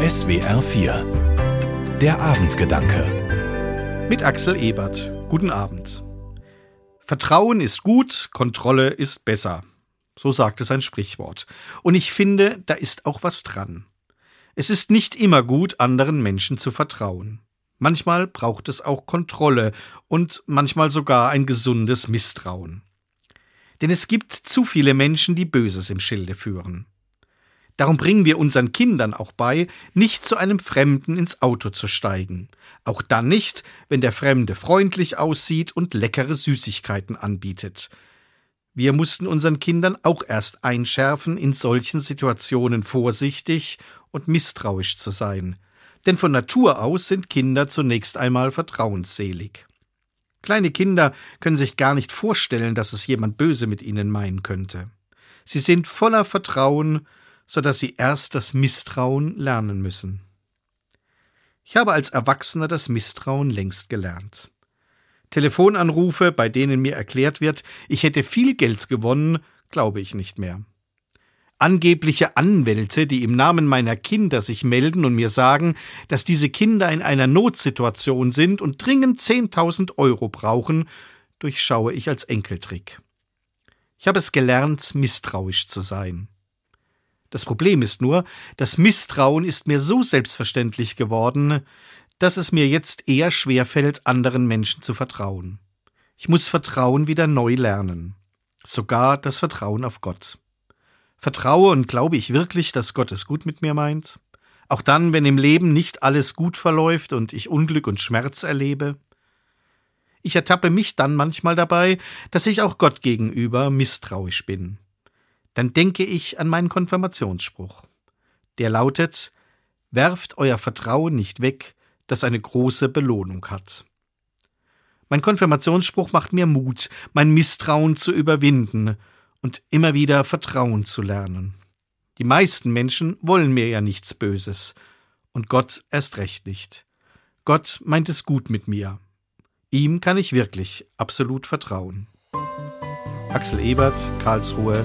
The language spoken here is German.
SWR 4 Der Abendgedanke Mit Axel Ebert. Guten Abend. Vertrauen ist gut, Kontrolle ist besser. So sagt es ein Sprichwort. Und ich finde, da ist auch was dran. Es ist nicht immer gut, anderen Menschen zu vertrauen. Manchmal braucht es auch Kontrolle und manchmal sogar ein gesundes Misstrauen. Denn es gibt zu viele Menschen, die Böses im Schilde führen. Darum bringen wir unseren Kindern auch bei, nicht zu einem Fremden ins Auto zu steigen. Auch dann nicht, wenn der Fremde freundlich aussieht und leckere Süßigkeiten anbietet. Wir mussten unseren Kindern auch erst einschärfen, in solchen Situationen vorsichtig und misstrauisch zu sein. Denn von Natur aus sind Kinder zunächst einmal vertrauensselig. Kleine Kinder können sich gar nicht vorstellen, dass es jemand böse mit ihnen meinen könnte. Sie sind voller Vertrauen so dass sie erst das Misstrauen lernen müssen. Ich habe als Erwachsener das Misstrauen längst gelernt. Telefonanrufe, bei denen mir erklärt wird, ich hätte viel Geld gewonnen, glaube ich nicht mehr. Angebliche Anwälte, die im Namen meiner Kinder sich melden und mir sagen, dass diese Kinder in einer Notsituation sind und dringend 10.000 Euro brauchen, durchschaue ich als Enkeltrick. Ich habe es gelernt, misstrauisch zu sein. Das Problem ist nur, das Misstrauen ist mir so selbstverständlich geworden, dass es mir jetzt eher schwerfällt, anderen Menschen zu vertrauen. Ich muss Vertrauen wieder neu lernen. Sogar das Vertrauen auf Gott. Vertraue und glaube ich wirklich, dass Gott es gut mit mir meint? Auch dann, wenn im Leben nicht alles gut verläuft und ich Unglück und Schmerz erlebe? Ich ertappe mich dann manchmal dabei, dass ich auch Gott gegenüber misstrauisch bin dann denke ich an meinen Konfirmationsspruch. Der lautet Werft euer Vertrauen nicht weg, das eine große Belohnung hat. Mein Konfirmationsspruch macht mir Mut, mein Misstrauen zu überwinden und immer wieder Vertrauen zu lernen. Die meisten Menschen wollen mir ja nichts Böses, und Gott erst recht nicht. Gott meint es gut mit mir. Ihm kann ich wirklich absolut vertrauen. Axel Ebert, Karlsruhe,